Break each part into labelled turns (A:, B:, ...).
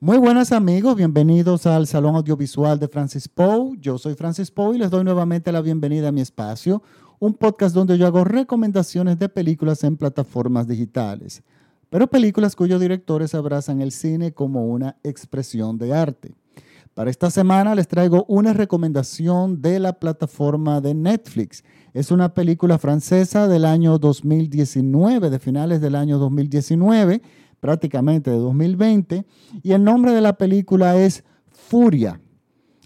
A: Muy buenas amigos, bienvenidos al Salón Audiovisual de Francis Poe. Yo soy Francis Poe y les doy nuevamente la bienvenida a mi espacio, un podcast donde yo hago recomendaciones de películas en plataformas digitales, pero películas cuyos directores abrazan el cine como una expresión de arte. Para esta semana les traigo una recomendación de la plataforma de Netflix. Es una película francesa del año 2019, de finales del año 2019 prácticamente de 2020, y el nombre de la película es Furia.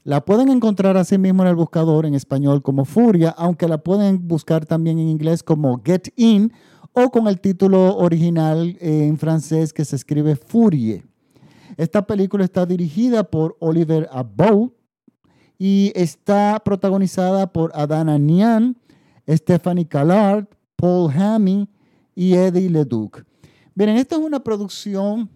A: La pueden encontrar así mismo en el buscador en español como Furia, aunque la pueden buscar también en inglés como Get In o con el título original en francés que se escribe Furie. Esta película está dirigida por Oliver Abou y está protagonizada por Adana Nian, Stephanie Callard, Paul Hammy y Eddie Leduc. Miren, esta es una producción,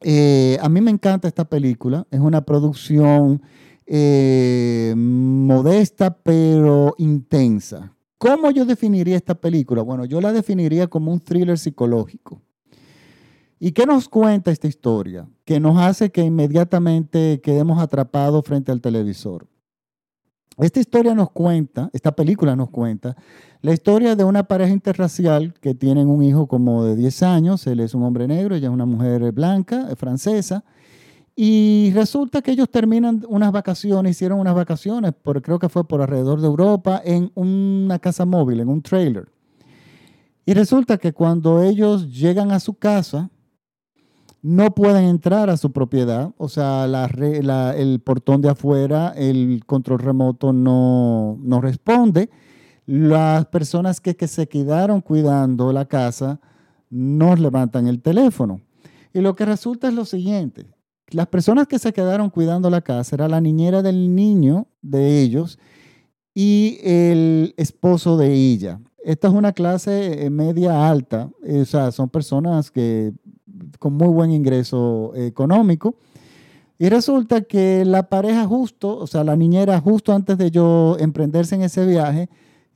A: eh, a mí me encanta esta película, es una producción eh, modesta pero intensa. ¿Cómo yo definiría esta película? Bueno, yo la definiría como un thriller psicológico. ¿Y qué nos cuenta esta historia? Que nos hace que inmediatamente quedemos atrapados frente al televisor. Esta historia nos cuenta, esta película nos cuenta, la historia de una pareja interracial que tienen un hijo como de 10 años, él es un hombre negro, ella es una mujer blanca, eh, francesa, y resulta que ellos terminan unas vacaciones, hicieron unas vacaciones, por, creo que fue por alrededor de Europa, en una casa móvil, en un trailer. Y resulta que cuando ellos llegan a su casa, no pueden entrar a su propiedad, o sea, el portón de afuera, el control remoto no, responde. Las personas que, que, se quedaron cuidando la casa no levantan el teléfono. Y lo que resulta es lo siguiente, las personas que se quedaron cuidando la casa era la niñera del niño de ellos y el esposo de ella. Esta es una clase eh, media alta, o sea, son personas que con muy buen ingreso económico. Y resulta que la pareja justo, o sea, la niñera justo antes de yo emprenderse en ese viaje,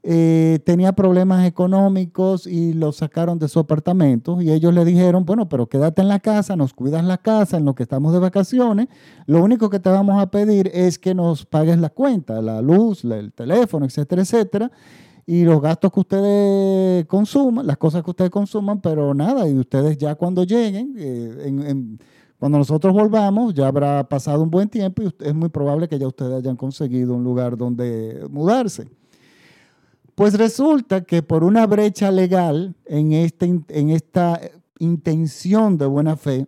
A: eh, tenía problemas económicos y lo sacaron de su apartamento. Y ellos le dijeron, bueno, pero quédate en la casa, nos cuidas la casa en lo que estamos de vacaciones, lo único que te vamos a pedir es que nos pagues la cuenta, la luz, el teléfono, etcétera, etcétera y los gastos que ustedes consuman, las cosas que ustedes consuman, pero nada, y ustedes ya cuando lleguen, eh, cuando nosotros volvamos, ya habrá pasado un buen tiempo y es muy probable que ya ustedes hayan conseguido un lugar donde mudarse. Pues resulta que por una brecha legal en, este, en esta intención de buena fe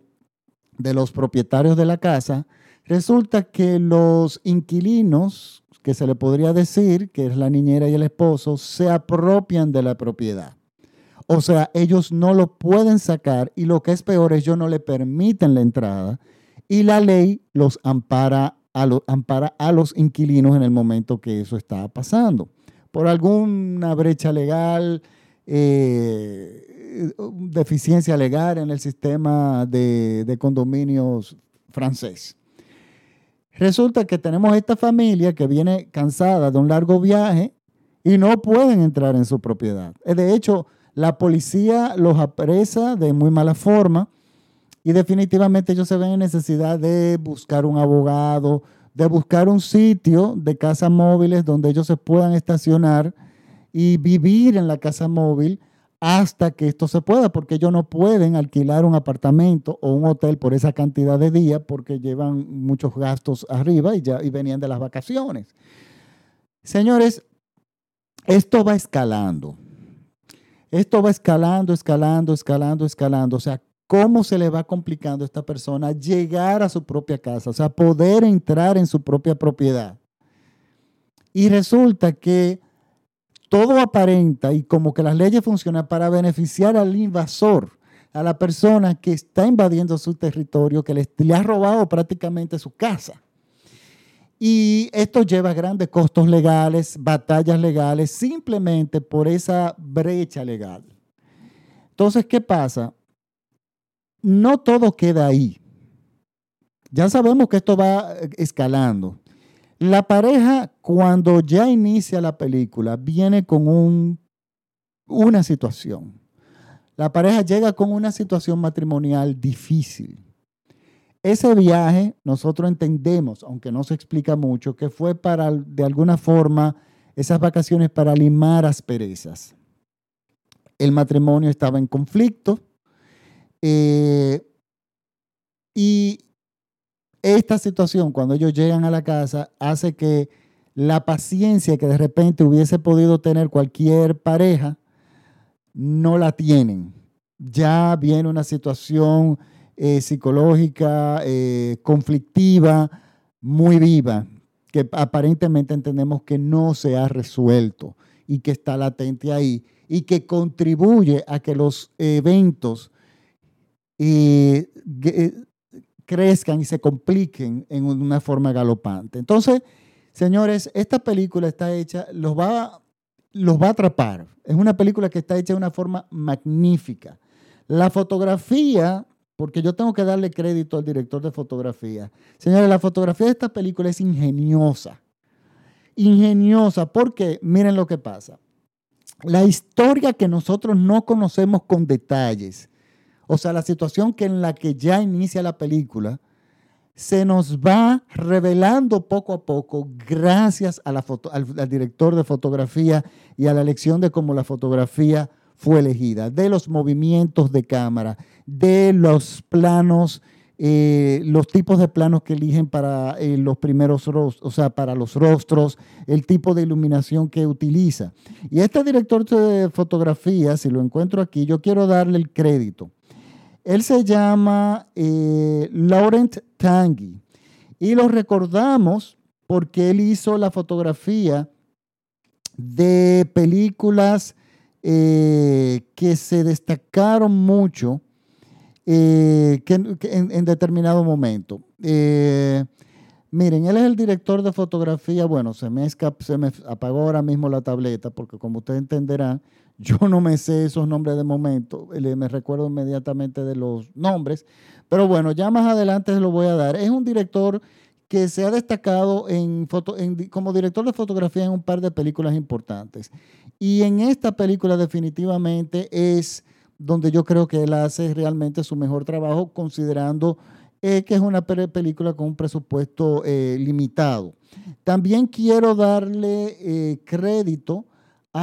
A: de los propietarios de la casa, resulta que los inquilinos que se le podría decir, que es la niñera y el esposo, se apropian de la propiedad. O sea, ellos no lo pueden sacar y lo que es peor, ellos no le permiten la entrada y la ley los ampara a, ampara a los inquilinos en el momento que eso está pasando. Por alguna brecha legal, eh, deficiencia legal en el sistema de, de condominios francés. Resulta que tenemos esta familia que viene cansada de un largo viaje y no pueden entrar en su propiedad. Eh, de hecho, la policía los apresa de muy mala forma y definitivamente ellos se ven en necesidad de buscar un abogado, de buscar un sitio de casas móviles donde ellos se puedan estacionar y vivir en la casa móvil hasta que esto se pueda, porque ellos no pueden alquilar un apartamento o un hotel por esa cantidad de días porque llevan muchos gastos arriba y ya y venían de las vacaciones. Señores, esto va escalando. Esto va escalando, escalando, escalando, escalando. O sea, cómo se le va complicando a esta persona llegar a su propia casa, o sea, poder entrar en su propia propiedad. Y resulta que todo aparenta y como que las leyes funcionan para beneficiar al invasor, a la persona que está invadiendo su territorio, que le, ha robado prácticamente su casa. Y esto lleva grandes costos legales, batallas legales, simplemente por esa brecha legal. Entonces, ¿qué pasa? No todo queda ahí. Ya sabemos que esto va escalando. La pareja, cuando ya inicia la película, viene con un, una situación. La pareja llega con una situación matrimonial difícil. ese viaje nosotros entendemos, aunque no se explica mucho, que fue para, de alguna forma, esas vacaciones para limar asperezas. El matrimonio estaba en conflicto eh, y esta situación, cuando ellos llegan a la casa, hace que la paciencia que de repente hubiese podido tener cualquier pareja, no la tienen. Ya viene una situación eh, psicológica, eh, conflictiva, muy viva, que aparentemente entendemos que no se ha resuelto y que está latente ahí y que contribuye a que los eventos eh, crezcan y se compliquen en una forma galopante. Entonces, señores, esta película está hecha, los va, los va a atrapar. Es una película que está hecha de una forma magnífica. La fotografía porque yo tengo que darle crédito al director de fotografía. Señores, la fotografía de esta película es ingeniosa. Ingeniosa, porque miren lo que pasa. La historia que nosotros no conocemos con detalles, o sea, la situación que en la que ya inicia la película, se nos va revelando poco a poco gracias al director de fotografía y a la elección de cómo la fotografía fue elegida, de los movimientos de cámara, de los planos, eh, los tipos de planos que eligen para eh, los primeros rostros, o sea, para los rostros, el tipo de iluminación que utiliza. Y este director de fotografía, si lo encuentro aquí, yo quiero darle el crédito. Él se llama eh, Laurent Tanguy y lo recordamos porque él hizo la fotografía de películas eh, que se destacaron mucho eh, en, determinado momento. Miren, él es el director de fotografía. Bueno, se me, se me apagó ahora mismo la tableta porque como ustedes entenderán, yo no me sé esos nombres de momento. Me recuerdo inmediatamente de los nombres. Pero bueno, ya más adelante se lo voy a dar. Es un director que se ha destacado en como director de fotografía en un par de películas importantes. Y en esta película definitivamente es donde yo creo que él hace realmente su mejor trabajo, considerando eh, que es una película con un presupuesto eh, limitado. También quiero darle eh, crédito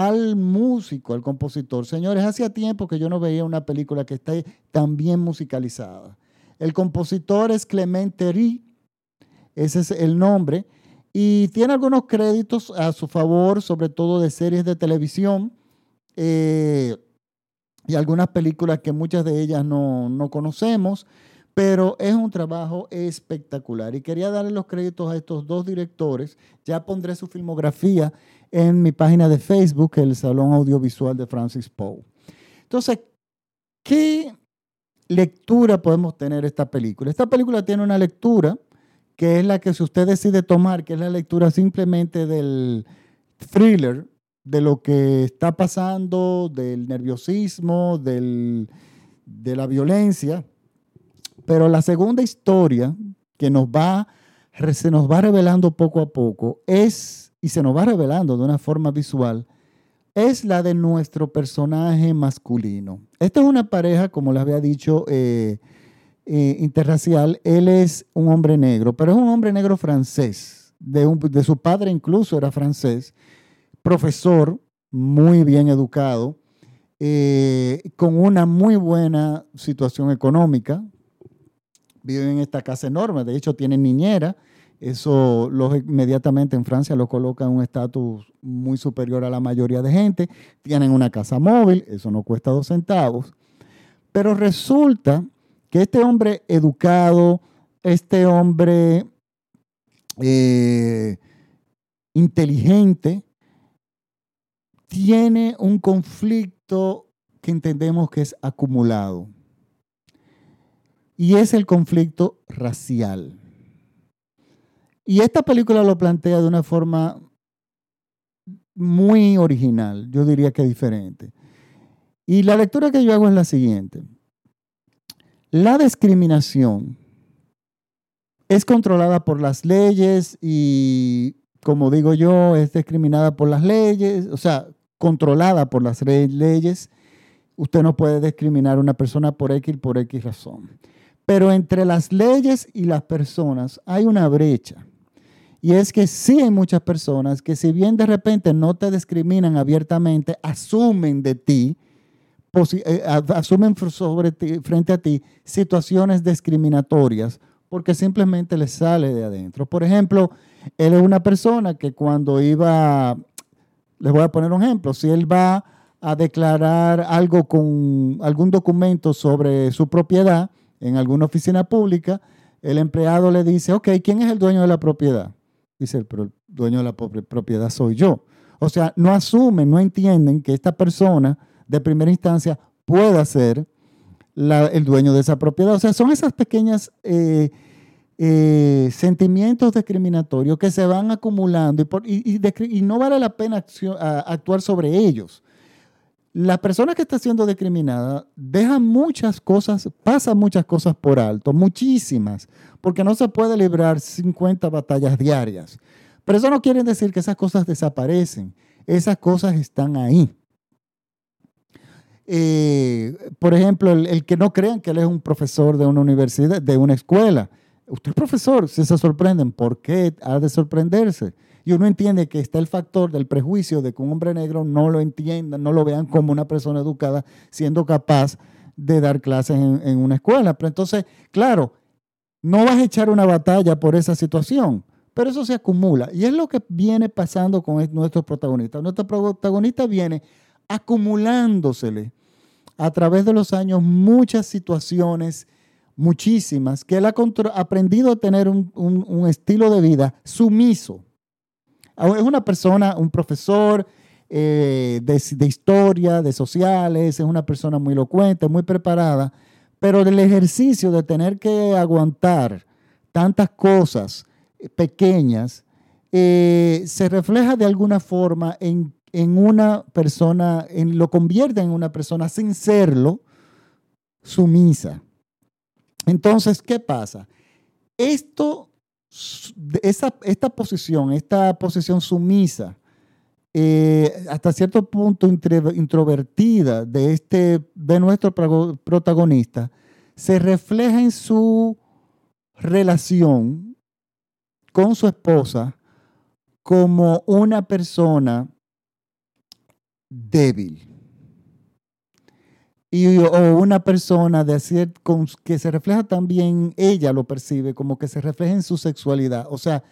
A: al músico, al compositor. Señores, hacía tiempo que yo no veía una película que esté tan bien musicalizada. El compositor es Clemente Rí, ese es el nombre. Y tiene algunos créditos a su favor, sobre todo de series de televisión eh, y algunas películas que muchas de ellas no, no conocemos, pero es un trabajo espectacular. Y quería darle los créditos a estos dos directores. Ya pondré su filmografía en mi página de Facebook, el Salón Audiovisual de Francis Poe. Entonces, ¿qué lectura podemos tener esta película? Esta película tiene una lectura que es la que si usted decide tomar, que es la lectura simplemente del thriller, de lo que está pasando, del nerviosismo, del, de la violencia. Pero la segunda historia que nos va, se nos va revelando poco a poco es, y se nos va revelando de una forma visual, es la de nuestro personaje masculino. Esta es una pareja, como les había dicho, eh, eh, interracial, él es un hombre negro, pero es un hombre negro francés. De, de su padre incluso era francés, profesor, muy bien educado, eh, con una muy buena situación económica. Vive en esta casa enorme, de hecho tiene niñera. Eso los, inmediatamente en Francia lo coloca en un estatus muy superior a la mayoría de gente. Tienen una casa móvil, eso no cuesta dos centavos. Pero resulta que este hombre educado, este hombre eh, inteligente, tiene un conflicto que entendemos que es acumulado. Y es el conflicto racial. Y esta película lo plantea de una forma muy original, yo diría que diferente. Y la lectura que yo hago es la siguiente. La discriminación es controlada por las leyes y, como digo yo, es discriminada por las leyes, o sea, controlada por las leyes. Usted no puede discriminar a una persona por X por X razón. Pero entre las leyes y las personas hay una brecha. Y es que sí hay muchas personas que si bien de repente no te discriminan abiertamente, asumen de ti, eh, asumen sobre frente a ti situaciones discriminatorias porque simplemente les sale de adentro. Por ejemplo, él es una persona que cuando iba, les voy a poner un ejemplo, si él va a declarar algo con algún documento sobre su propiedad en alguna oficina pública, el empleado le dice, ok, ¿quién es el dueño de la propiedad? Dice, pero el dueño de la propiedad soy yo. O sea, no asumen, no entienden que esta persona de primera instancia pueda ser el dueño de esa propiedad. O sea, son esas pequeñas eh, eh, sentimientos discriminatorios que se van acumulando y, no vale la pena actuar sobre ellos. La persona que está siendo discriminada deja muchas cosas, pasa muchas cosas por alto, muchísimas, porque no se puede librar 50 batallas diarias. Pero eso no quiere decir que esas cosas desaparecen. Esas cosas están ahí. Eh, por ejemplo, el, que no crean que él es un profesor de una universidad, de una escuela. Usted es profesor, si se sorprenden, ¿por qué ha de sorprenderse? Y uno entiende que está el factor del prejuicio de que un hombre negro no lo entienda, no lo vean como una persona educada, siendo capaz de dar clases en, una escuela. Pero entonces, claro, no vas a echar una batalla por esa situación, pero eso se acumula. Y es lo que viene pasando con nuestro protagonista. Nuestro protagonista viene acumulándosele a través de los años muchas situaciones, muchísimas, que él ha aprendido a tener un, estilo de vida sumiso. Es una persona, un profesor eh, de, de, historia, de sociales, es una persona muy elocuente, muy preparada, pero el ejercicio de tener que aguantar tantas cosas pequeñas eh, se refleja de alguna forma en en una persona, en, lo convierte en una persona sin serlo, sumisa. Entonces, ¿qué pasa? Esto, esa, esta posición, esta posición sumisa, eh, hasta cierto punto introvertida de, este, de nuestro protagonista, se refleja en su relación con su esposa como una persona débil. O una persona de hacer, que se refleja también, ella lo percibe como que se refleja en su sexualidad. O sea,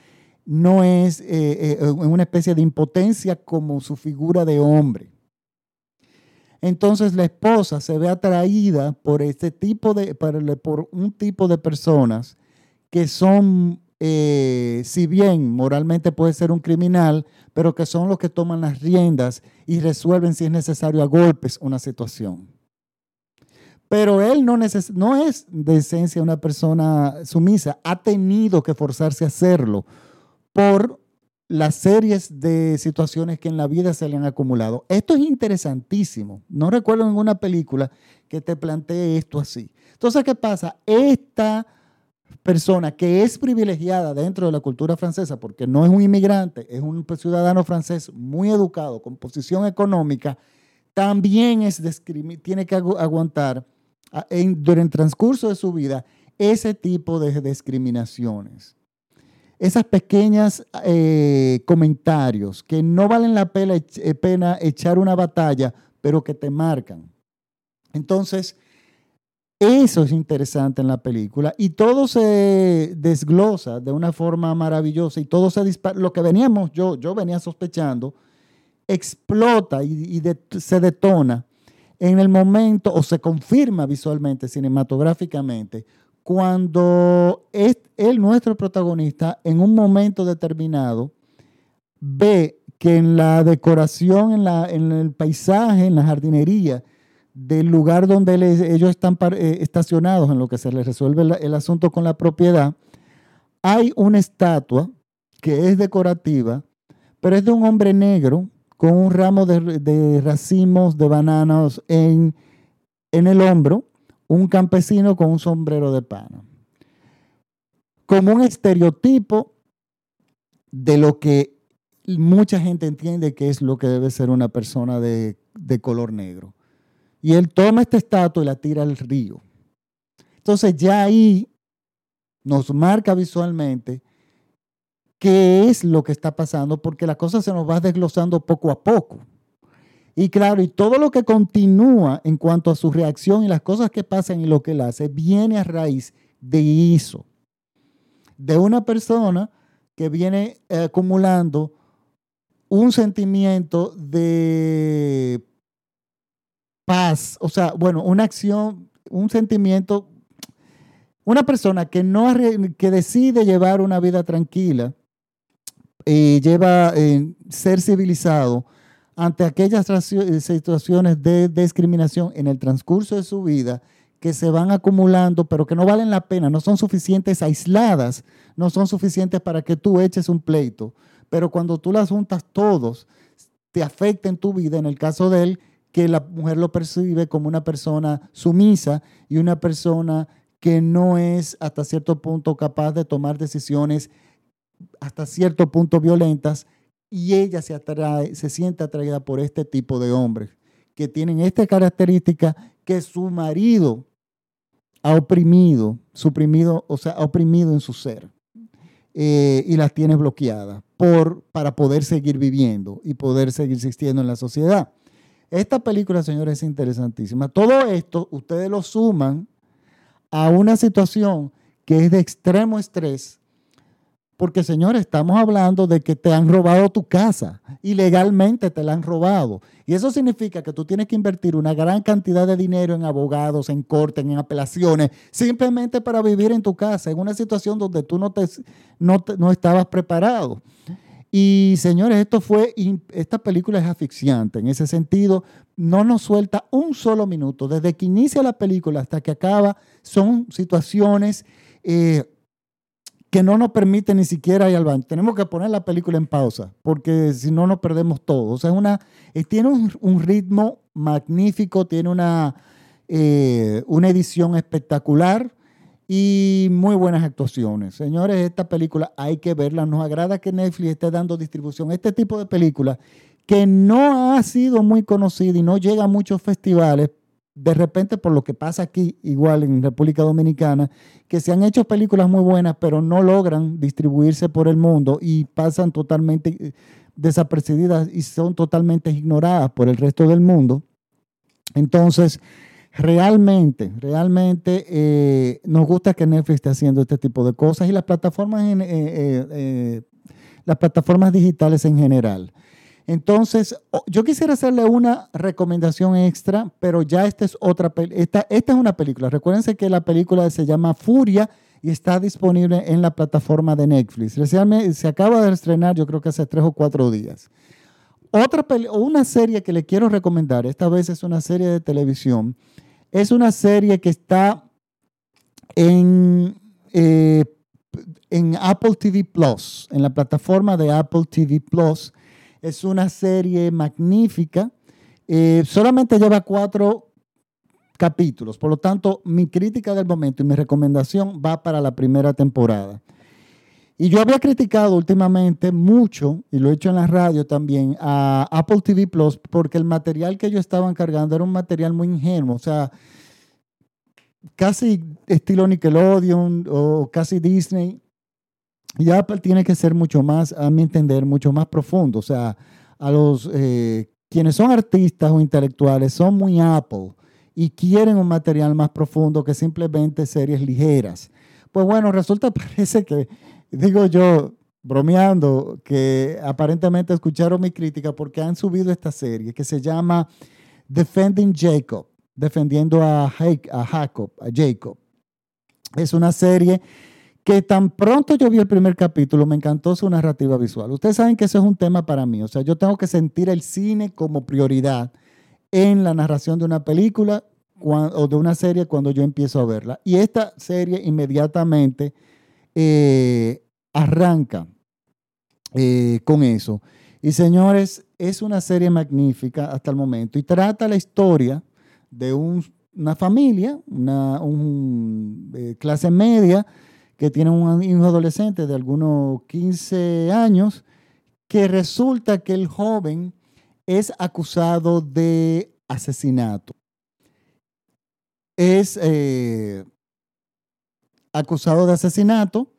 A: no es eh, eh, una especie de impotencia como su figura de hombre. Entonces la esposa se ve atraída por este tipo de, por un tipo de personas que son eh, si bien moralmente puede ser un criminal, pero que son los que toman las riendas y resuelven si es necesario a golpes una situación. Pero él no, es de esencia una persona sumisa, ha tenido que forzarse a hacerlo por las series de situaciones que en la vida se le han acumulado. Esto es interesantísimo. No recuerdo ninguna película que te plantee esto así. Entonces, ¿qué pasa? Esta persona que es privilegiada dentro de la cultura francesa, porque no es un inmigrante, es un ciudadano francés muy educado, con posición económica, también es tiene que aguantar durante el transcurso de su vida ese tipo de discriminaciones. Esas pequeñas eh, comentarios que no valen la pena, eh, pena echar una batalla, pero que te marcan. Entonces, eso es interesante en la película y todo se desglosa de una forma maravillosa y todo se dispara. Lo que veníamos, yo, yo venía sospechando, explota y, se detona en el momento o se confirma visualmente, cinematográficamente, cuando es el nuestro protagonista, en un momento determinado, ve que en la decoración, en, la, en el paisaje, en la jardinería, del lugar donde ellos están eh, estacionados, en lo que se les resuelve el, asunto con la propiedad, hay una estatua que es decorativa, pero es de un hombre negro con un ramo de, racimos de bananas en, en el hombro, un campesino con un sombrero de pana. Como un estereotipo de lo que mucha gente entiende que es lo que debe ser una persona de color negro. Y él toma esta estatua y la tira al río. Entonces ya ahí nos marca visualmente qué es lo que está pasando, porque la cosa se nos va desglosando poco a poco. Y claro, y todo lo que continúa en cuanto a su reacción y las cosas que pasan y lo que él hace, viene a raíz de eso. De una persona que viene eh, acumulando un sentimiento de paz, o sea, bueno, una acción, un sentimiento, una persona que no que decide llevar una vida tranquila y lleva eh, ser civilizado ante aquellas eh, situaciones de discriminación en el transcurso de su vida que se van acumulando, pero que no valen la pena, no son suficientes aisladas, no son suficientes para que tú eches un pleito. Pero cuando tú las juntas todos, te afecta en tu vida, en el caso de él, que la mujer lo percibe como una persona sumisa y una persona que no es hasta cierto punto capaz de tomar decisiones hasta cierto punto violentas y ella se, atrae, se siente atraída por este tipo de hombres que tienen esta característica que su marido ha oprimido, suprimido, o sea, ha oprimido en su ser eh, y las tiene bloqueadas por, para poder seguir viviendo y poder seguir existiendo en la sociedad. Esta película, señores, es interesantísima. Todo esto ustedes lo suman a una situación que es de extremo estrés porque, señores, estamos hablando de que te han robado tu casa. Ilegalmente te la han robado. Y eso significa que tú tienes que invertir una gran cantidad de dinero en abogados, en cortes, en apelaciones, simplemente para vivir en tu casa, en una situación donde tú no, te, no, estabas preparado. Y, señores, esto fue, esta película es asfixiante. En ese sentido, no nos suelta un solo minuto. Desde que inicia la película hasta que acaba, son situaciones... Eh, que no nos permite ni siquiera ir al baño. Tenemos que poner la película en pausa, porque si no nos perdemos todo. O sea, una, eh, tiene un, ritmo magnífico, tiene una, eh, una edición espectacular y muy buenas actuaciones. Señores, esta película hay que verla. Nos agrada que Netflix esté dando distribución. Este tipo de película que no ha sido muy conocida y no llega a muchos festivales, de repente por lo que pasa aquí, igual en República Dominicana, que se han hecho películas muy buenas, pero no logran distribuirse por el mundo y pasan totalmente eh, desapercibidas y son totalmente ignoradas por el resto del mundo. Entonces, realmente, realmente eh, nos gusta que Netflix esté haciendo este tipo de cosas y las plataformas, eh, las plataformas digitales en general. Entonces, yo quisiera hacerle una recomendación extra, pero ya esta es otra esta, esta es una película. Recuérdense que la película se llama Furia y está disponible en la plataforma de Netflix. Se acaba de estrenar, yo creo que hace tres o cuatro días. Otra una serie que le quiero recomendar, esta vez es una serie de televisión, es una serie que está en, eh, en Apple TV Plus, en la plataforma de Apple TV Plus es una serie magnífica. Eh, solamente lleva cuatro capítulos. Por lo tanto, mi crítica del momento y mi recomendación va para la primera temporada. Y yo había criticado últimamente mucho, y lo he hecho en la radio también, a Apple TV Plus, porque el material que ellos estaban cargando era un material muy ingenuo, o sea, casi estilo Nickelodeon o casi Disney. Y Apple tiene que ser mucho más, a mi entender, mucho más profundo. O sea, a los eh, quienes son artistas o intelectuales son muy Apple y quieren un material más profundo que simplemente series ligeras. Pues bueno, resulta, parece que, digo yo, bromeando, que aparentemente escucharon mi crítica porque han subido esta serie que se llama Defending Jacob, defendiendo a, Jacob, a Jacob. Es una serie que tan pronto yo vi el primer capítulo, me encantó su narrativa visual. Ustedes saben que eso es un tema para mí, o sea, yo tengo que sentir el cine como prioridad en la narración de una película o de una serie cuando yo empiezo a verla. Y esta serie inmediatamente eh, arranca eh, con eso. Y señores, es una serie magnífica hasta el momento y trata la historia de una familia, una eh, clase media, que tiene un hijo adolescente de algunos 15 años, que resulta que el joven es acusado de asesinato. Es, eh, acusado de asesinato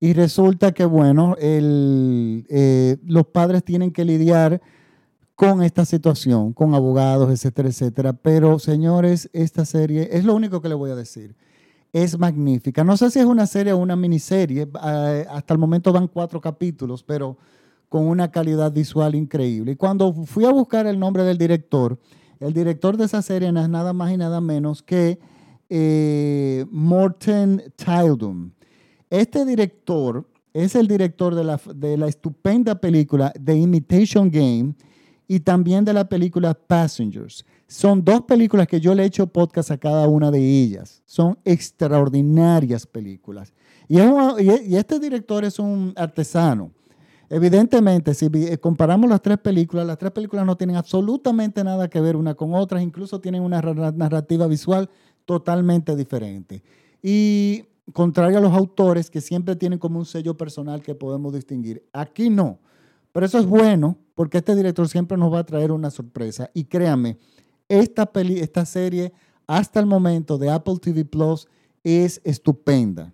A: y resulta que, bueno, eh, los padres tienen que lidiar con esta situación, con abogados, etcétera, etcétera. Pero, señores, esta serie es lo único que le voy a decir. Es magnífica. No sé si es una serie o una miniserie. Eh, hasta el momento van cuatro capítulos, pero con una calidad visual increíble. Y cuando fui a buscar el nombre del director, el director de esa serie no es nada más y nada menos que eh, Morten Tildum. Este director es el director de la, de la estupenda película The Imitation Game y también de la película Passengers. Son dos películas que yo le he hecho podcast a cada una de ellas. Son extraordinarias películas. Y, este director es un artesano. Evidentemente, si comparamos las tres películas, las tres películas no tienen absolutamente nada que ver una con otras, incluso tienen una narrativa visual totalmente diferente. Y contrario a los autores que siempre tienen como un sello personal que podemos distinguir, aquí no. Pero eso es bueno porque este director siempre nos va a traer una sorpresa. Y créanme, esta, peli, esta serie hasta el momento de Apple TV Plus es estupenda.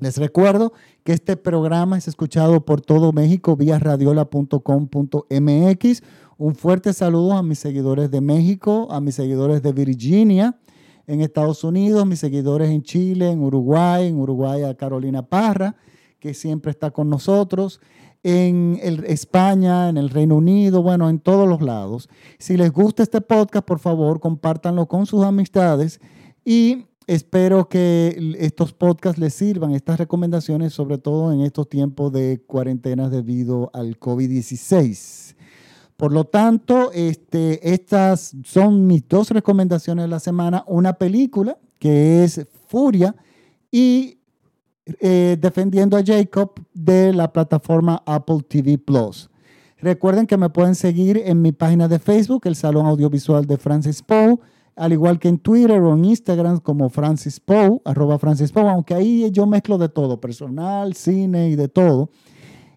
A: Les recuerdo que este programa es escuchado por todo México vía radiola.com.mx. Un fuerte saludo a mis seguidores de México, a mis seguidores de Virginia, en Estados Unidos, mis seguidores en Chile, en Uruguay, en Uruguay a Carolina Parra, que siempre está con nosotros, en España, en el Reino Unido, bueno, en todos los lados. Si les gusta este podcast, por favor, compártanlo con sus amistades y espero que estos podcasts les sirvan, estas recomendaciones, sobre todo en estos tiempos de cuarentena debido al COVID-16. Por lo tanto, este, estas son mis dos recomendaciones de la semana. Una película que es Furia y eh, Defendiendo a Jacob de la plataforma Apple TV Plus. Recuerden que me pueden seguir en mi página de Facebook, el Salón Audiovisual de Francis Poe, al igual que en Twitter o en Instagram como Francis Poe, arroba Francis Poe, aunque ahí yo mezclo de todo, personal, cine y de todo.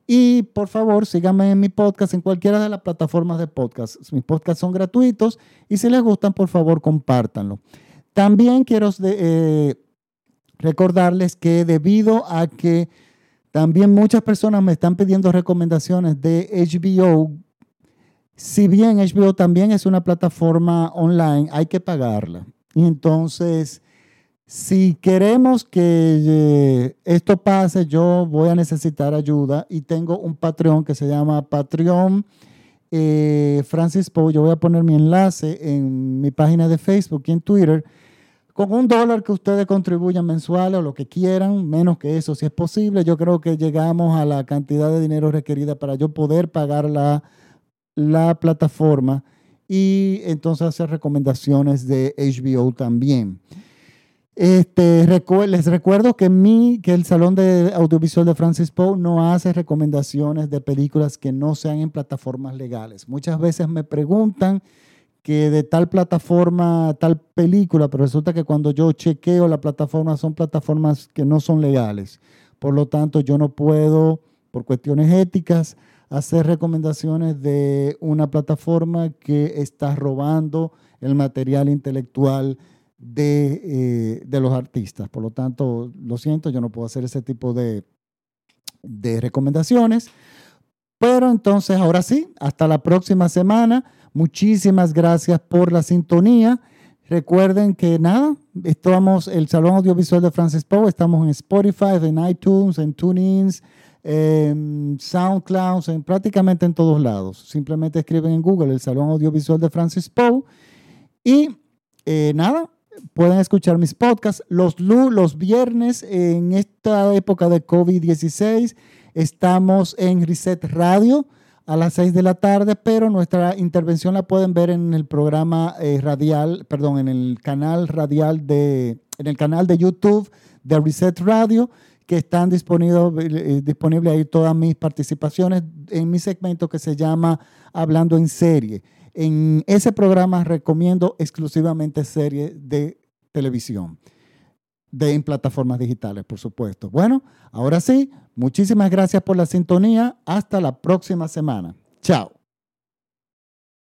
A: Y por favor, síganme en mi podcast en cualquiera de las plataformas de podcast. Mis podcasts son gratuitos y si les gustan, por favor, compártanlo. También quiero eh, recordarles que debido a que también muchas personas me están pidiendo recomendaciones de HBO, si bien HBO también es una plataforma online, hay que pagarla. Y entonces si queremos que eh, esto pase, yo voy a necesitar ayuda y tengo un Patreon que se llama Patreon eh, Francis Poe. Yo voy a poner mi enlace en mi página de Facebook y en Twitter. Con un dólar que ustedes contribuyan mensual o lo que quieran, menos que eso si es posible, yo creo que llegamos a la cantidad de dinero requerida para yo poder pagar la, la plataforma y entonces hacer recomendaciones de HBO también. Este, les recuerdo que, mi, que el Salón de Audiovisual de Francis Poe no hace recomendaciones de películas que no sean en plataformas legales. Muchas veces me preguntan que de tal plataforma, tal película, pero resulta que cuando yo chequeo la plataforma son plataformas que no son legales. Por lo tanto, yo no puedo, por cuestiones éticas, hacer recomendaciones de una plataforma que está robando el material intelectual eh, de, los artistas. Por lo tanto, lo siento, yo no puedo hacer ese tipo de, de recomendaciones. Pero entonces, ahora sí, hasta la próxima semana. Muchísimas gracias por la sintonía. Recuerden que nada, estamos, el Salón Audiovisual de Francis Poe, estamos en Spotify, en iTunes, en TuneIn, en SoundCloud, en prácticamente en todos lados. Simplemente escriben en Google el Salón Audiovisual de Francis Poe. Y eh, nada, pueden escuchar mis podcasts los, los viernes en esta época de COVID-16. Estamos en Reset Radio a las 6 de la tarde, pero nuestra intervención la pueden ver en el programa eh, radial, perdón, en el canal radial de, en el canal de YouTube de Reset Radio, que están disponibles, eh, disponibles ahí todas mis participaciones en mi segmento que se llama Hablando en Serie. En ese programa recomiendo exclusivamente series de televisión, de en plataformas digitales, por supuesto. Bueno, ahora sí, muchísimas gracias por la sintonía. Hasta la próxima semana. Chao.